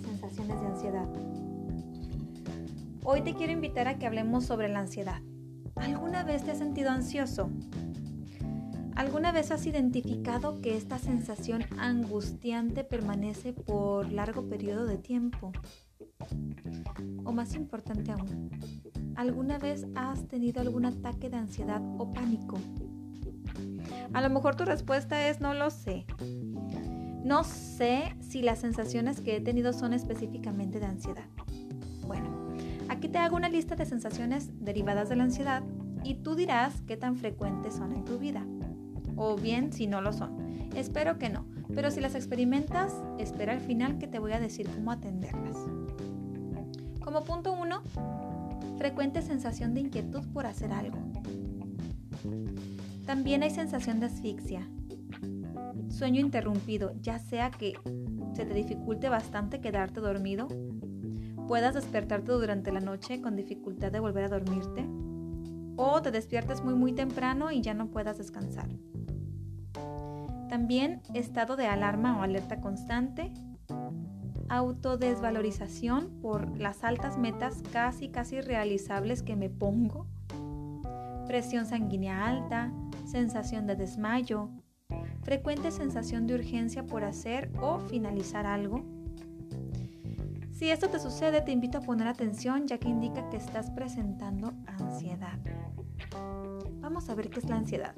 sensaciones de ansiedad. Hoy te quiero invitar a que hablemos sobre la ansiedad. ¿Alguna vez te has sentido ansioso? ¿Alguna vez has identificado que esta sensación angustiante permanece por largo periodo de tiempo? O más importante aún, ¿alguna vez has tenido algún ataque de ansiedad o pánico? A lo mejor tu respuesta es no lo sé. No sé si las sensaciones que he tenido son específicamente de ansiedad. Bueno, aquí te hago una lista de sensaciones derivadas de la ansiedad y tú dirás qué tan frecuentes son en tu vida o bien si no lo son. Espero que no, pero si las experimentas, espera al final que te voy a decir cómo atenderlas. Como punto 1, frecuente sensación de inquietud por hacer algo. También hay sensación de asfixia, sueño interrumpido, ya sea que se te dificulte bastante quedarte dormido, puedas despertarte durante la noche con dificultad de volver a dormirte, o te despiertes muy muy temprano y ya no puedas descansar. También estado de alarma o alerta constante, autodesvalorización por las altas metas casi casi realizables que me pongo, presión sanguínea alta, sensación de desmayo, frecuente sensación de urgencia por hacer o finalizar algo. Si esto te sucede, te invito a poner atención ya que indica que estás presentando ansiedad. Vamos a ver qué es la ansiedad.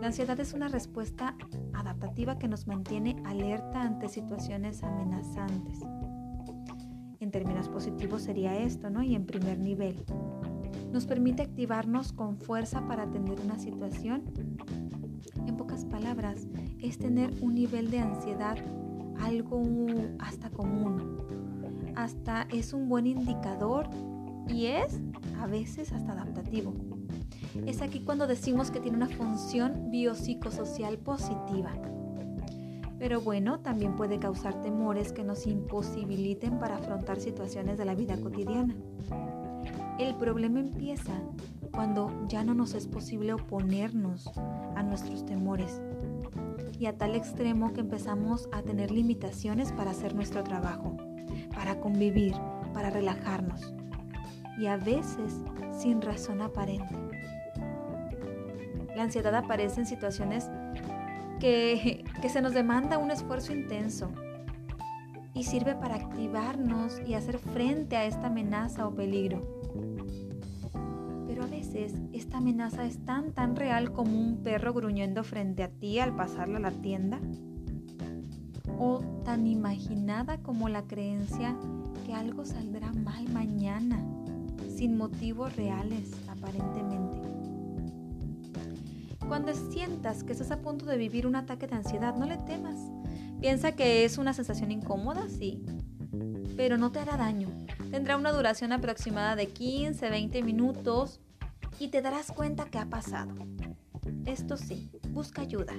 La ansiedad es una respuesta adaptativa que nos mantiene alerta ante situaciones amenazantes. En términos positivos sería esto, ¿no? Y en primer nivel. Nos permite activarnos con fuerza para atender una situación. Es tener un nivel de ansiedad algo hasta común. Hasta es un buen indicador y es a veces hasta adaptativo es aquí cuando decimos que tiene una función biopsicosocial positiva. Pero bueno, también puede causar temores que nos imposibiliten para afrontar situaciones de la vida cotidiana. El problema empieza cuando ya no nos es posible oponernos a nuestros temores y a tal extremo que empezamos a tener limitaciones para hacer nuestro trabajo, para convivir, para relajarnos y a veces sin razón aparente. La ansiedad aparece en situaciones que, se nos demanda un esfuerzo intenso y sirve para activarnos y hacer frente a esta amenaza o peligro. Pero a veces esta amenaza es tan tan real como un perro gruñendo frente a ti al pasarla a la tienda o tan imaginada como la creencia que algo saldrá mal mañana sin motivos reales aparentemente. Cuando sientas que estás a punto de vivir un ataque de ansiedad, no le temas. Piensa que es una sensación incómoda, sí, pero no te hará daño. Tendrá una duración aproximada de 15-20 minutos y te darás cuenta que ha pasado. Esto sí, busca ayuda.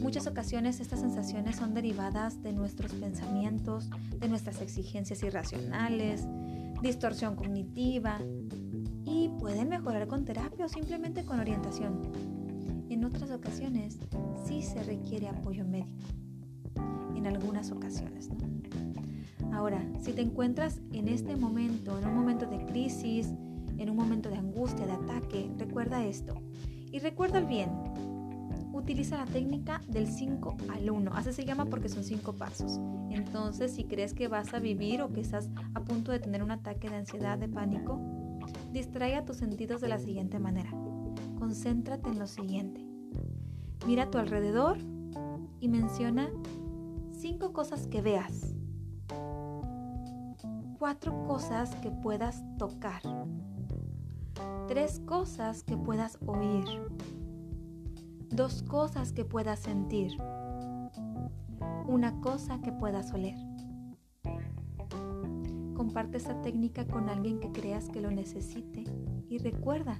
Muchas ocasiones estas sensaciones son derivadas de nuestros pensamientos, de nuestras exigencias irracionales, distorsión cognitiva y pueden mejorar con terapia o simplemente con orientación. En otras ocasiones sí se requiere apoyo médico. En algunas ocasiones. Ahora, si te encuentras en este momento, en un momento de crisis, en un momento de angustia, de ataque, recuerda esto. Y recuerda bien. Utiliza la técnica del 5 al 1. Así se llama porque son 5 pasos. Entonces, si crees que vas a vivir o que estás a punto de tener un ataque de ansiedad, de pánico, distrae a tus sentidos de la siguiente manera concéntrate en lo siguiente. Mira a tu alrededor y menciona cinco cosas que veas, cuatro cosas que puedas tocar, tres cosas que puedas oír, dos cosas que puedas sentir, una cosa que puedas oler. Comparte esta técnica con alguien que creas que lo necesite y recuerda,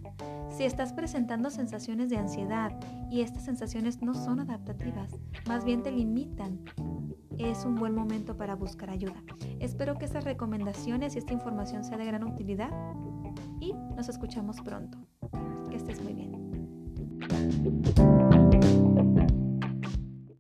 si estás presentando sensaciones de ansiedad y estas sensaciones no son adaptativas, más bien te limitan, es un buen momento para buscar ayuda. Espero que estas recomendaciones y esta información sea de gran utilidad y nos escuchamos pronto. Que estés muy bien.